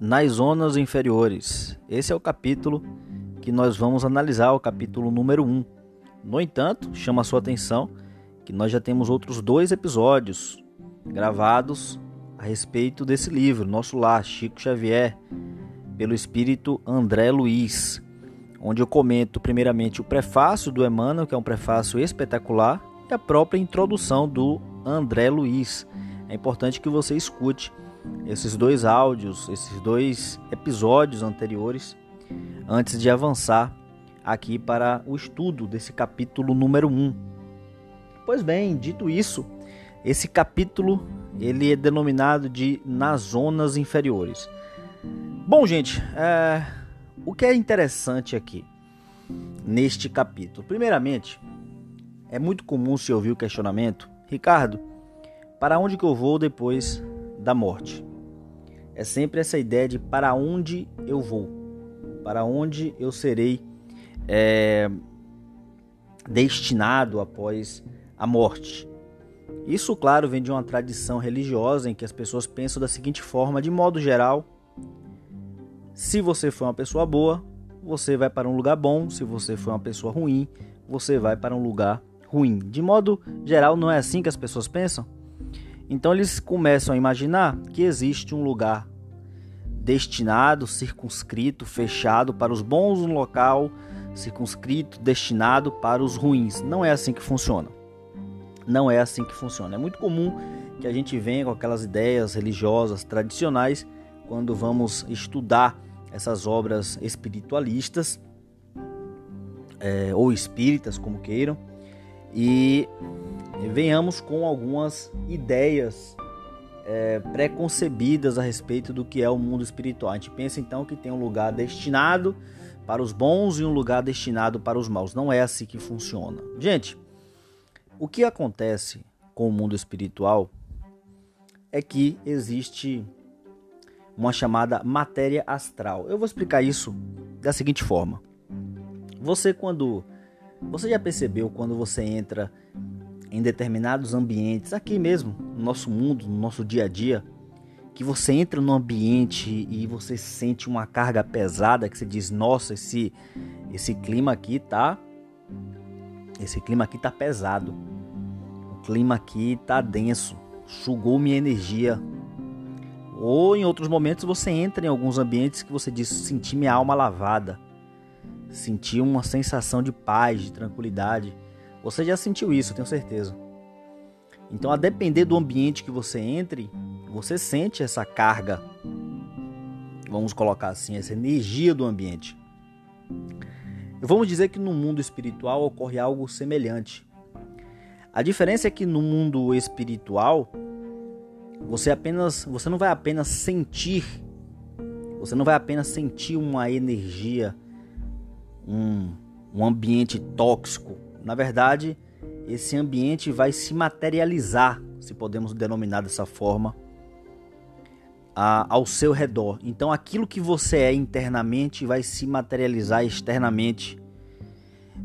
nas zonas inferiores. Esse é o capítulo que nós vamos analisar, o capítulo número 1. No entanto, chama a sua atenção que nós já temos outros dois episódios gravados a respeito desse livro, Nosso Lar, Chico Xavier, pelo espírito André Luiz, onde eu comento primeiramente o prefácio do Emmanuel, que é um prefácio espetacular, e a própria introdução do André Luiz. É importante que você escute esses dois áudios, esses dois episódios anteriores, antes de avançar aqui para o estudo desse capítulo número 1. Pois bem, dito isso, esse capítulo ele é denominado de nas zonas inferiores. Bom, gente, é... o que é interessante aqui neste capítulo? Primeiramente, é muito comum se ouvir o questionamento, Ricardo, para onde que eu vou depois da morte? É sempre essa ideia de para onde eu vou, para onde eu serei é, destinado após a morte. Isso, claro, vem de uma tradição religiosa em que as pessoas pensam da seguinte forma: de modo geral, se você for uma pessoa boa, você vai para um lugar bom, se você for uma pessoa ruim, você vai para um lugar ruim. De modo geral, não é assim que as pessoas pensam? Então eles começam a imaginar que existe um lugar destinado, circunscrito, fechado para os bons, um local circunscrito, destinado para os ruins. Não é assim que funciona. Não é assim que funciona. É muito comum que a gente venha com aquelas ideias religiosas tradicionais quando vamos estudar essas obras espiritualistas é, ou espíritas, como queiram, e venhamos com algumas ideias é, preconcebidas a respeito do que é o mundo espiritual. A gente pensa então que tem um lugar destinado para os bons e um lugar destinado para os maus. Não é assim que funciona. Gente, o que acontece com o mundo espiritual é que existe uma chamada matéria astral. Eu vou explicar isso da seguinte forma. Você quando você já percebeu quando você entra em determinados ambientes, aqui mesmo, no nosso mundo, no nosso dia a dia, que você entra no ambiente e você sente uma carga pesada, que você diz, nossa, esse, esse clima aqui tá. Esse clima aqui tá pesado. O clima aqui tá denso. Sugou minha energia. Ou em outros momentos você entra em alguns ambientes que você diz, senti minha alma lavada. Senti uma sensação de paz, de tranquilidade. Você já sentiu isso, tenho certeza. Então, a depender do ambiente que você entre, você sente essa carga, vamos colocar assim, essa energia do ambiente. Vamos dizer que no mundo espiritual ocorre algo semelhante. A diferença é que no mundo espiritual você apenas, você não vai apenas sentir, você não vai apenas sentir uma energia, um, um ambiente tóxico, na verdade, esse ambiente vai se materializar, se podemos denominar dessa forma, a, ao seu redor. Então, aquilo que você é internamente vai se materializar externamente.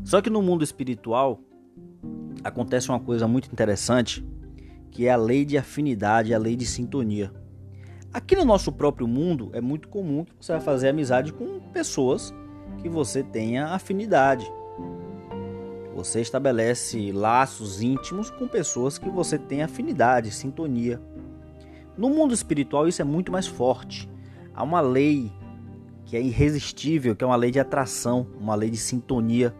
Só que no mundo espiritual acontece uma coisa muito interessante, que é a lei de afinidade, a lei de sintonia. Aqui no nosso próprio mundo é muito comum que você vai fazer amizade com pessoas que você tenha afinidade. Você estabelece laços íntimos com pessoas que você tem afinidade, sintonia. No mundo espiritual isso é muito mais forte. Há uma lei que é irresistível, que é uma lei de atração, uma lei de sintonia.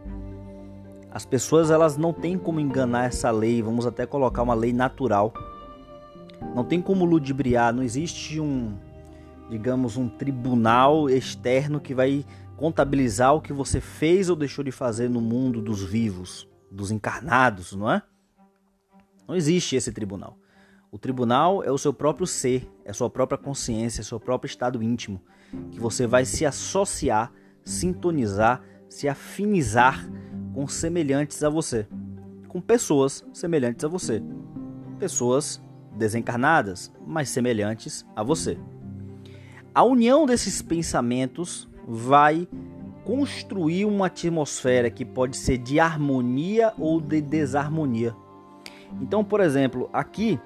As pessoas elas não têm como enganar essa lei, vamos até colocar uma lei natural. Não tem como ludibriar, não existe um, digamos, um tribunal externo que vai contabilizar o que você fez ou deixou de fazer no mundo dos vivos, dos encarnados, não é? Não existe esse tribunal. O tribunal é o seu próprio ser, é a sua própria consciência, é o seu próprio estado íntimo, que você vai se associar, sintonizar, se afinizar com semelhantes a você, com pessoas semelhantes a você, pessoas desencarnadas, mas semelhantes a você. A união desses pensamentos vai construir uma atmosfera que pode ser de harmonia ou de desarmonia. Então, por exemplo, aqui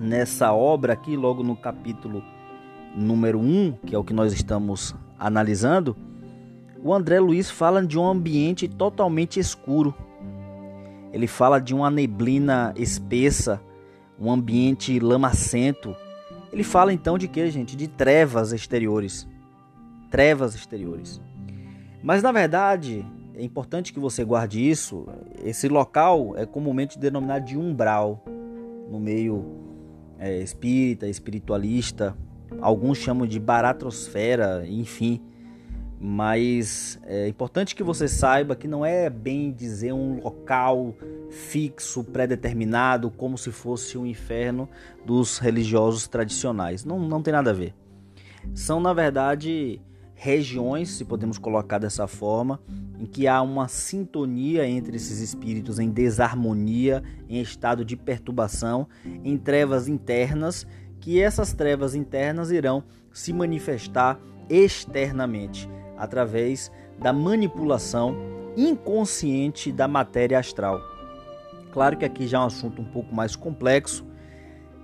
nessa obra aqui logo no capítulo número 1, que é o que nós estamos analisando, o André Luiz fala de um ambiente totalmente escuro. Ele fala de uma neblina espessa, um ambiente lamacento. Ele fala então de que, gente? De trevas exteriores. Trevas exteriores. Mas na verdade, é importante que você guarde isso. Esse local é comumente denominado de umbral no meio é, espírita, espiritualista. Alguns chamam de baratrosfera, enfim. Mas é importante que você saiba que não é bem dizer um local fixo, pré-determinado, como se fosse um inferno dos religiosos tradicionais. Não, não tem nada a ver. São, na verdade, regiões, se podemos colocar dessa forma, em que há uma sintonia entre esses espíritos em desarmonia, em estado de perturbação, em trevas internas, que essas trevas internas irão se manifestar externamente através da manipulação inconsciente da matéria astral. Claro que aqui já é um assunto um pouco mais complexo,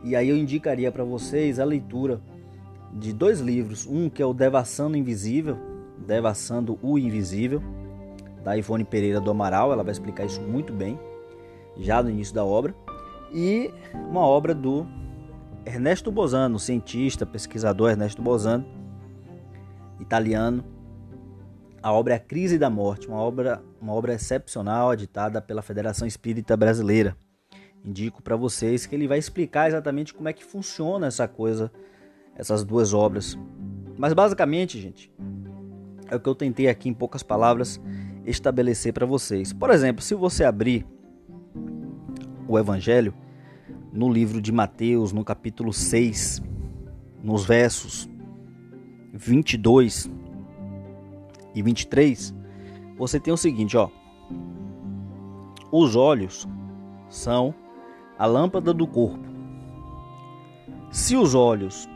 e aí eu indicaria para vocês a leitura de dois livros, um que é o Devassando Invisível, Devassando o Invisível, da Ivone Pereira do Amaral, ela vai explicar isso muito bem, já no início da obra, e uma obra do Ernesto Bozano, cientista, pesquisador Ernesto Bozano, italiano. A obra é A Crise da Morte, uma obra, uma obra excepcional, editada pela Federação Espírita Brasileira. Indico para vocês que ele vai explicar exatamente como é que funciona essa coisa essas duas obras. Mas basicamente, gente, é o que eu tentei aqui em poucas palavras estabelecer para vocês. Por exemplo, se você abrir o Evangelho no livro de Mateus, no capítulo 6, nos versos 22 e 23, você tem o seguinte, ó: Os olhos são a lâmpada do corpo. Se os olhos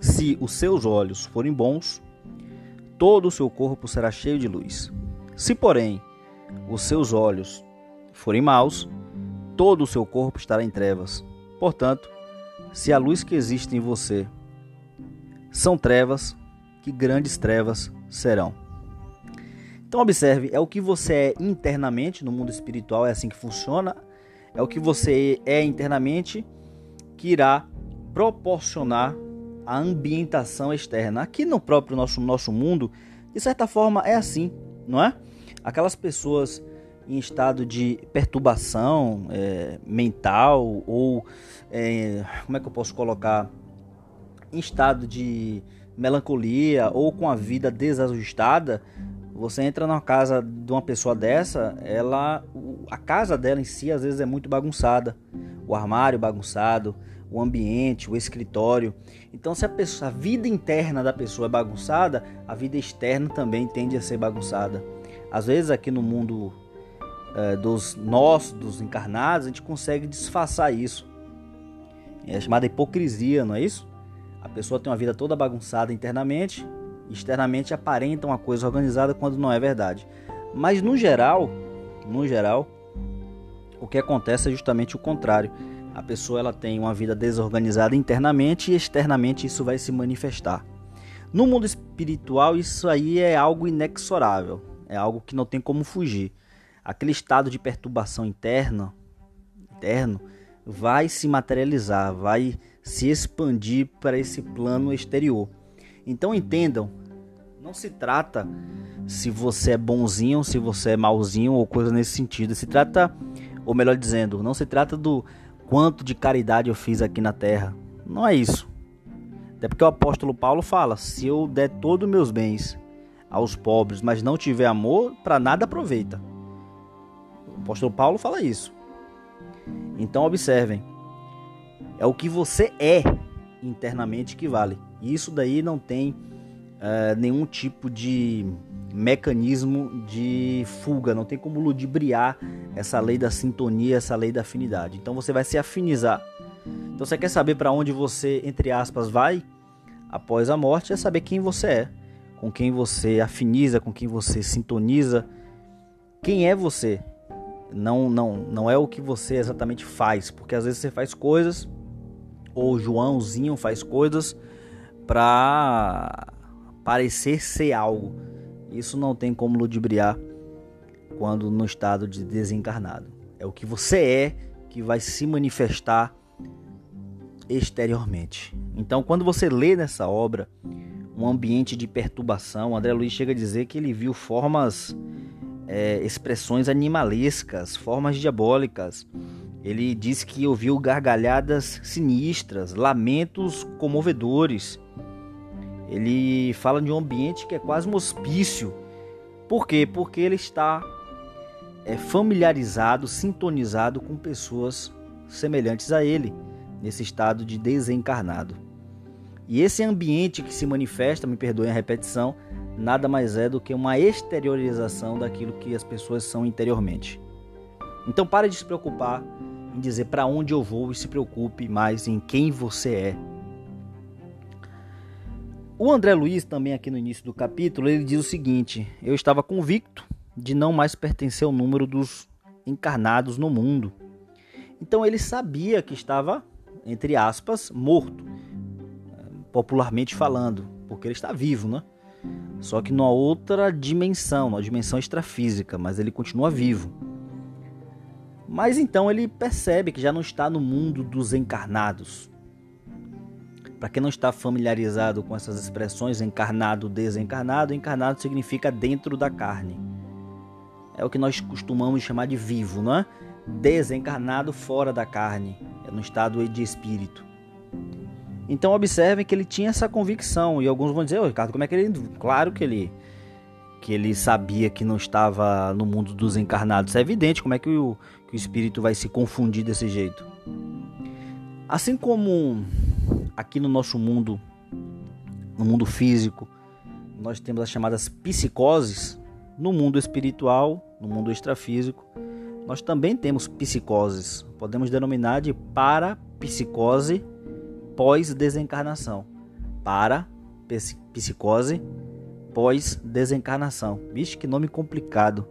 se os seus olhos forem bons, todo o seu corpo será cheio de luz. Se, porém, os seus olhos forem maus, todo o seu corpo estará em trevas. Portanto, se a luz que existe em você são trevas, que grandes trevas serão. Então observe, é o que você é internamente no mundo espiritual, é assim que funciona. É o que você é internamente que irá proporcionar a ambientação externa. Aqui no próprio nosso, nosso mundo, de certa forma, é assim, não é? Aquelas pessoas em estado de perturbação é, mental ou é, como é que eu posso colocar em estado de melancolia ou com a vida desajustada você entra na casa de uma pessoa dessa ela a casa dela em si às vezes é muito bagunçada o armário bagunçado o ambiente, o escritório. Então, se a, pessoa, a vida interna da pessoa é bagunçada, a vida externa também tende a ser bagunçada. Às vezes, aqui no mundo é, dos nós, dos encarnados, a gente consegue disfarçar isso. É chamada hipocrisia, não é isso? A pessoa tem uma vida toda bagunçada internamente, externamente aparenta uma coisa organizada quando não é verdade. Mas no geral, no geral, o que acontece é justamente o contrário a pessoa ela tem uma vida desorganizada internamente e externamente isso vai se manifestar. No mundo espiritual, isso aí é algo inexorável, é algo que não tem como fugir. Aquele estado de perturbação interna, interno, vai se materializar, vai se expandir para esse plano exterior. Então entendam, não se trata se você é bonzinho, se você é malzinho ou coisa nesse sentido. Se trata, ou melhor dizendo, não se trata do quanto de caridade eu fiz aqui na terra. Não é isso. Até porque o apóstolo Paulo fala: se eu der todos os meus bens aos pobres, mas não tiver amor, para nada aproveita. O apóstolo Paulo fala isso. Então observem, é o que você é internamente que vale. E isso daí não tem uh, nenhum tipo de mecanismo de fuga, não tem como ludibriar essa lei da sintonia, essa lei da afinidade. Então você vai se afinizar. Então você quer saber para onde você, entre aspas, vai após a morte, é saber quem você é, com quem você afiniza, com quem você sintoniza. Quem é você? Não, não, não é o que você exatamente faz, porque às vezes você faz coisas, ou o Joãozinho faz coisas para parecer ser algo. Isso não tem como ludibriar quando no estado de desencarnado. É o que você é que vai se manifestar exteriormente. Então, quando você lê nessa obra um ambiente de perturbação, André Luiz chega a dizer que ele viu formas, é, expressões animalescas, formas diabólicas. Ele diz que ouviu gargalhadas sinistras, lamentos comovedores. Ele fala de um ambiente que é quase um hospício. Por quê? Porque ele está é, familiarizado, sintonizado com pessoas semelhantes a ele nesse estado de desencarnado. E esse ambiente que se manifesta, me perdoem a repetição, nada mais é do que uma exteriorização daquilo que as pessoas são interiormente. Então pare de se preocupar em dizer para onde eu vou e se preocupe mais em quem você é. O André Luiz, também aqui no início do capítulo, ele diz o seguinte: Eu estava convicto de não mais pertencer ao número dos encarnados no mundo. Então ele sabia que estava entre aspas, morto, popularmente falando, porque ele está vivo, né? Só que numa outra dimensão, numa dimensão extrafísica, mas ele continua vivo. Mas então ele percebe que já não está no mundo dos encarnados. Para quem não está familiarizado com essas expressões encarnado, desencarnado, encarnado significa dentro da carne. É o que nós costumamos chamar de vivo, não é? Desencarnado fora da carne no estado de espírito. Então observem que ele tinha essa convicção e alguns vão dizer, oh, Ricardo, como é que ele, claro que ele que ele sabia que não estava no mundo dos encarnados. É evidente como é que o, que o espírito vai se confundir desse jeito. Assim como aqui no nosso mundo, no mundo físico, nós temos as chamadas psicoses, no mundo espiritual, no mundo extrafísico, nós também temos psicoses. Podemos denominar de parapsicose pós-desencarnação. Para psicose pós-desencarnação. Vixe, que nome complicado.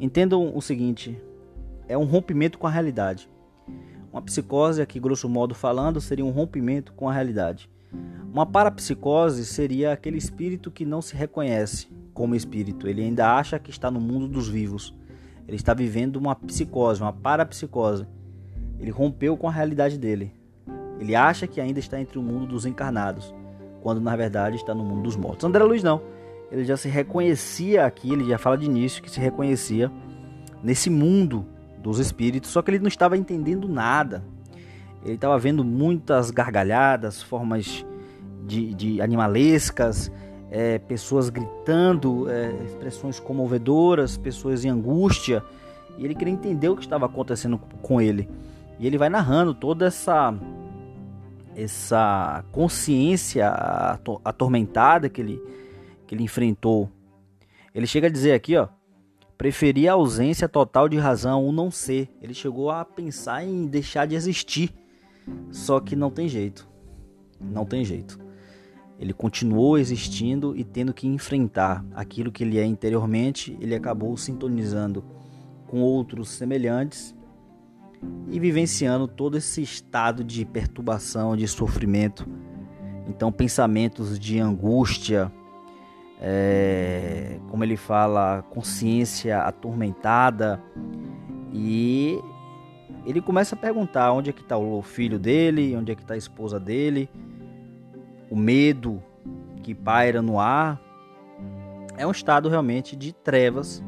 Entendam o seguinte: é um rompimento com a realidade. Uma psicose, aqui grosso modo falando, seria um rompimento com a realidade. Uma parapsicose seria aquele espírito que não se reconhece como espírito, ele ainda acha que está no mundo dos vivos. Ele está vivendo uma psicose, uma parapsicose. Ele rompeu com a realidade dele. Ele acha que ainda está entre o mundo dos encarnados, quando na verdade está no mundo dos mortos. André Luiz não. Ele já se reconhecia aqui, ele já fala de início que se reconhecia nesse mundo dos espíritos, só que ele não estava entendendo nada. Ele estava vendo muitas gargalhadas, formas de, de animalescas, é, pessoas gritando, é, expressões comovedoras, pessoas em angústia. E ele queria entender o que estava acontecendo com ele. E ele vai narrando toda essa essa consciência atormentada que ele que ele enfrentou. Ele chega a dizer aqui, ó, preferia a ausência total de razão, o não ser. Ele chegou a pensar em deixar de existir. Só que não tem jeito. Não tem jeito. Ele continuou existindo e tendo que enfrentar aquilo que ele é interiormente, ele acabou sintonizando com outros semelhantes e vivenciando todo esse estado de perturbação, de sofrimento. Então, pensamentos de angústia, é, como ele fala, consciência atormentada. E ele começa a perguntar onde é que está o filho dele, onde é que está a esposa dele, o medo que paira no ar, é um estado realmente de trevas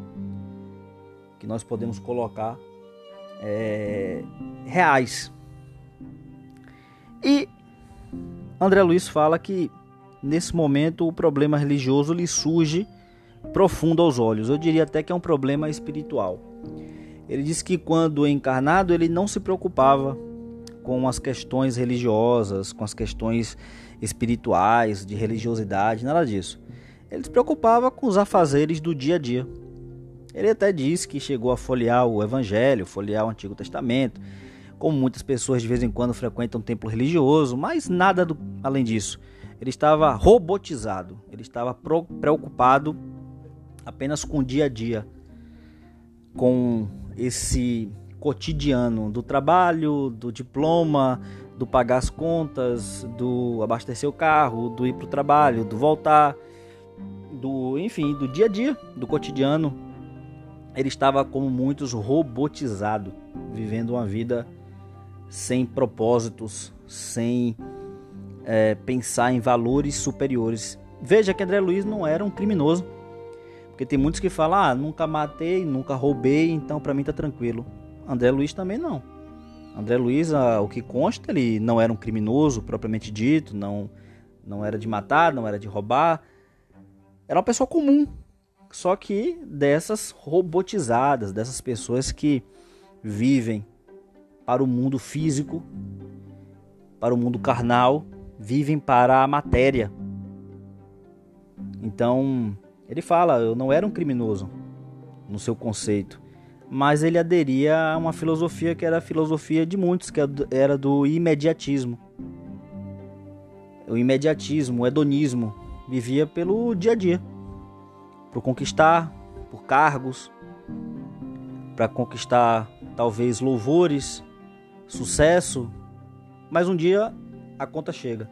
que nós podemos colocar é, reais. E André Luiz fala que nesse momento o problema religioso lhe surge profundo aos olhos. Eu diria até que é um problema espiritual. Ele diz que quando encarnado ele não se preocupava com as questões religiosas, com as questões espirituais, de religiosidade, nada disso. Ele se preocupava com os afazeres do dia a dia. Ele até diz que chegou a folhear o Evangelho, folhear o Antigo Testamento, como muitas pessoas de vez em quando frequentam um templo religioso, mas nada do, além disso. Ele estava robotizado, ele estava preocupado apenas com o dia a dia, com esse cotidiano do trabalho, do diploma, do pagar as contas, do abastecer o carro, do ir para o trabalho, do voltar, do enfim, do dia a dia, do cotidiano. Ele estava como muitos robotizado, vivendo uma vida sem propósitos, sem é, pensar em valores superiores. Veja que André Luiz não era um criminoso, porque tem muitos que falam: ah, nunca matei, nunca roubei, então para mim tá tranquilo. André Luiz também não. André Luiz, o que consta, ele não era um criminoso propriamente dito, não, não era de matar, não era de roubar. Era uma pessoa comum, só que dessas robotizadas, dessas pessoas que vivem para o mundo físico, para o mundo carnal, vivem para a matéria. Então, ele fala: eu não era um criminoso no seu conceito mas ele aderia a uma filosofia que era a filosofia de muitos, que era do imediatismo. O imediatismo, o hedonismo, vivia pelo dia a dia, por conquistar, por cargos, para conquistar talvez louvores, sucesso, mas um dia a conta chega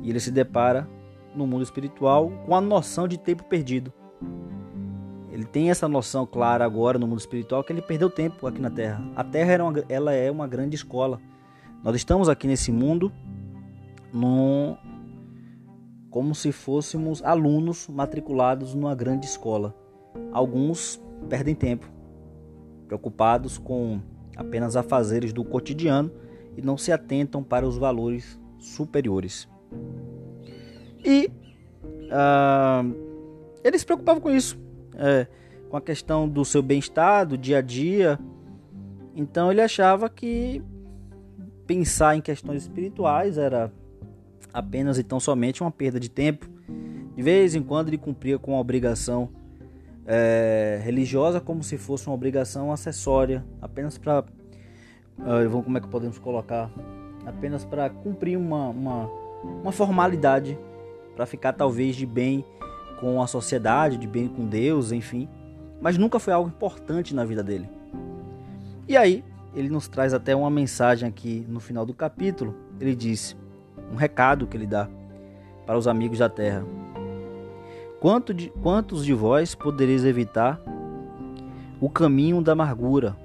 e ele se depara no mundo espiritual com a noção de tempo perdido. Ele tem essa noção clara agora no mundo espiritual que ele perdeu tempo aqui na Terra. A Terra era uma, ela é uma grande escola. Nós estamos aqui nesse mundo no, como se fôssemos alunos matriculados numa grande escola. Alguns perdem tempo, preocupados com apenas afazeres do cotidiano e não se atentam para os valores superiores. E uh, ele se preocupava com isso é, com a questão do seu bem-estar, do dia a dia. Então ele achava que pensar em questões espirituais era apenas e tão somente uma perda de tempo. De vez em quando ele cumpria com a obrigação é, religiosa como se fosse uma obrigação acessória, apenas para uh, como é que podemos colocar, apenas para cumprir uma, uma, uma formalidade, para ficar talvez de bem com a sociedade, de bem com Deus, enfim, mas nunca foi algo importante na vida dele. E aí, ele nos traz até uma mensagem aqui no final do capítulo. Ele disse um recado que ele dá para os amigos da terra. Quanto de, quantos de vós podereis evitar o caminho da amargura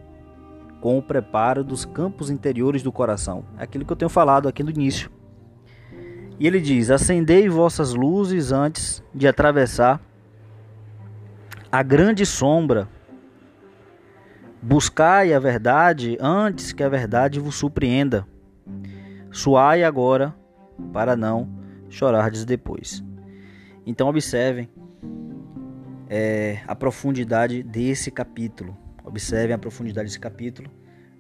com o preparo dos campos interiores do coração? É aquilo que eu tenho falado aqui no início. E ele diz: Acendei vossas luzes antes de atravessar a grande sombra. Buscai a verdade antes que a verdade vos surpreenda. Suai agora para não chorardes depois. Então observem é, a profundidade desse capítulo. Observem a profundidade desse capítulo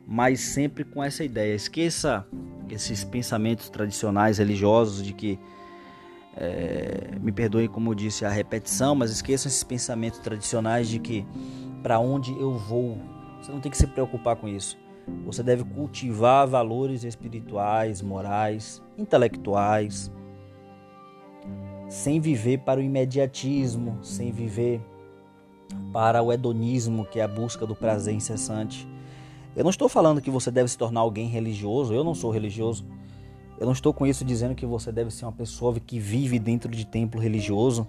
mas sempre com essa ideia. Esqueça esses pensamentos tradicionais religiosos de que, é, me perdoe como eu disse, a repetição, mas esqueçam esses pensamentos tradicionais de que para onde eu vou. Você não tem que se preocupar com isso. Você deve cultivar valores espirituais, morais, intelectuais, sem viver para o imediatismo, sem viver para o hedonismo, que é a busca do prazer incessante eu não estou falando que você deve se tornar alguém religioso, eu não sou religioso. Eu não estou com isso dizendo que você deve ser uma pessoa que vive dentro de templo religioso,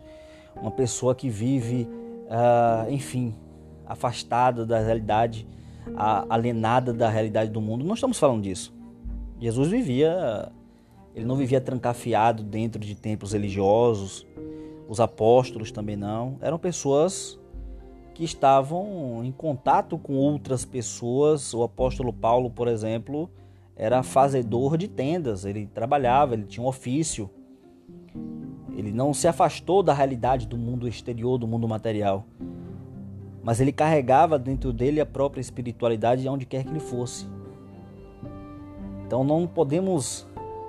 uma pessoa que vive, uh, enfim, afastada da realidade, alienada da realidade do mundo. Não estamos falando disso. Jesus vivia, ele não vivia trancafiado dentro de templos religiosos. Os apóstolos também não. Eram pessoas que estavam em contato com outras pessoas. O apóstolo Paulo, por exemplo, era fazedor de tendas, ele trabalhava, ele tinha um ofício. Ele não se afastou da realidade do mundo exterior, do mundo material. Mas ele carregava dentro dele a própria espiritualidade onde quer que ele fosse. Então não podemos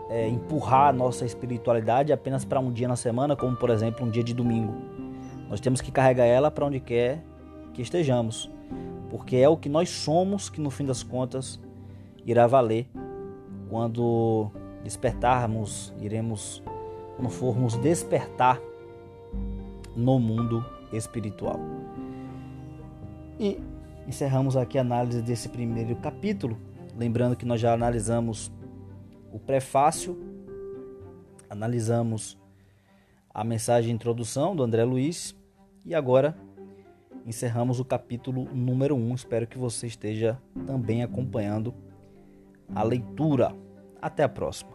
é, empurrar a nossa espiritualidade apenas para um dia na semana, como por exemplo um dia de domingo. Nós temos que carregar ela para onde quer que estejamos, porque é o que nós somos que no fim das contas irá valer quando despertarmos, iremos quando formos despertar no mundo espiritual. E encerramos aqui a análise desse primeiro capítulo, lembrando que nós já analisamos o prefácio, analisamos a mensagem de introdução do André Luiz e agora encerramos o capítulo número 1. Espero que você esteja também acompanhando a leitura. Até a próxima.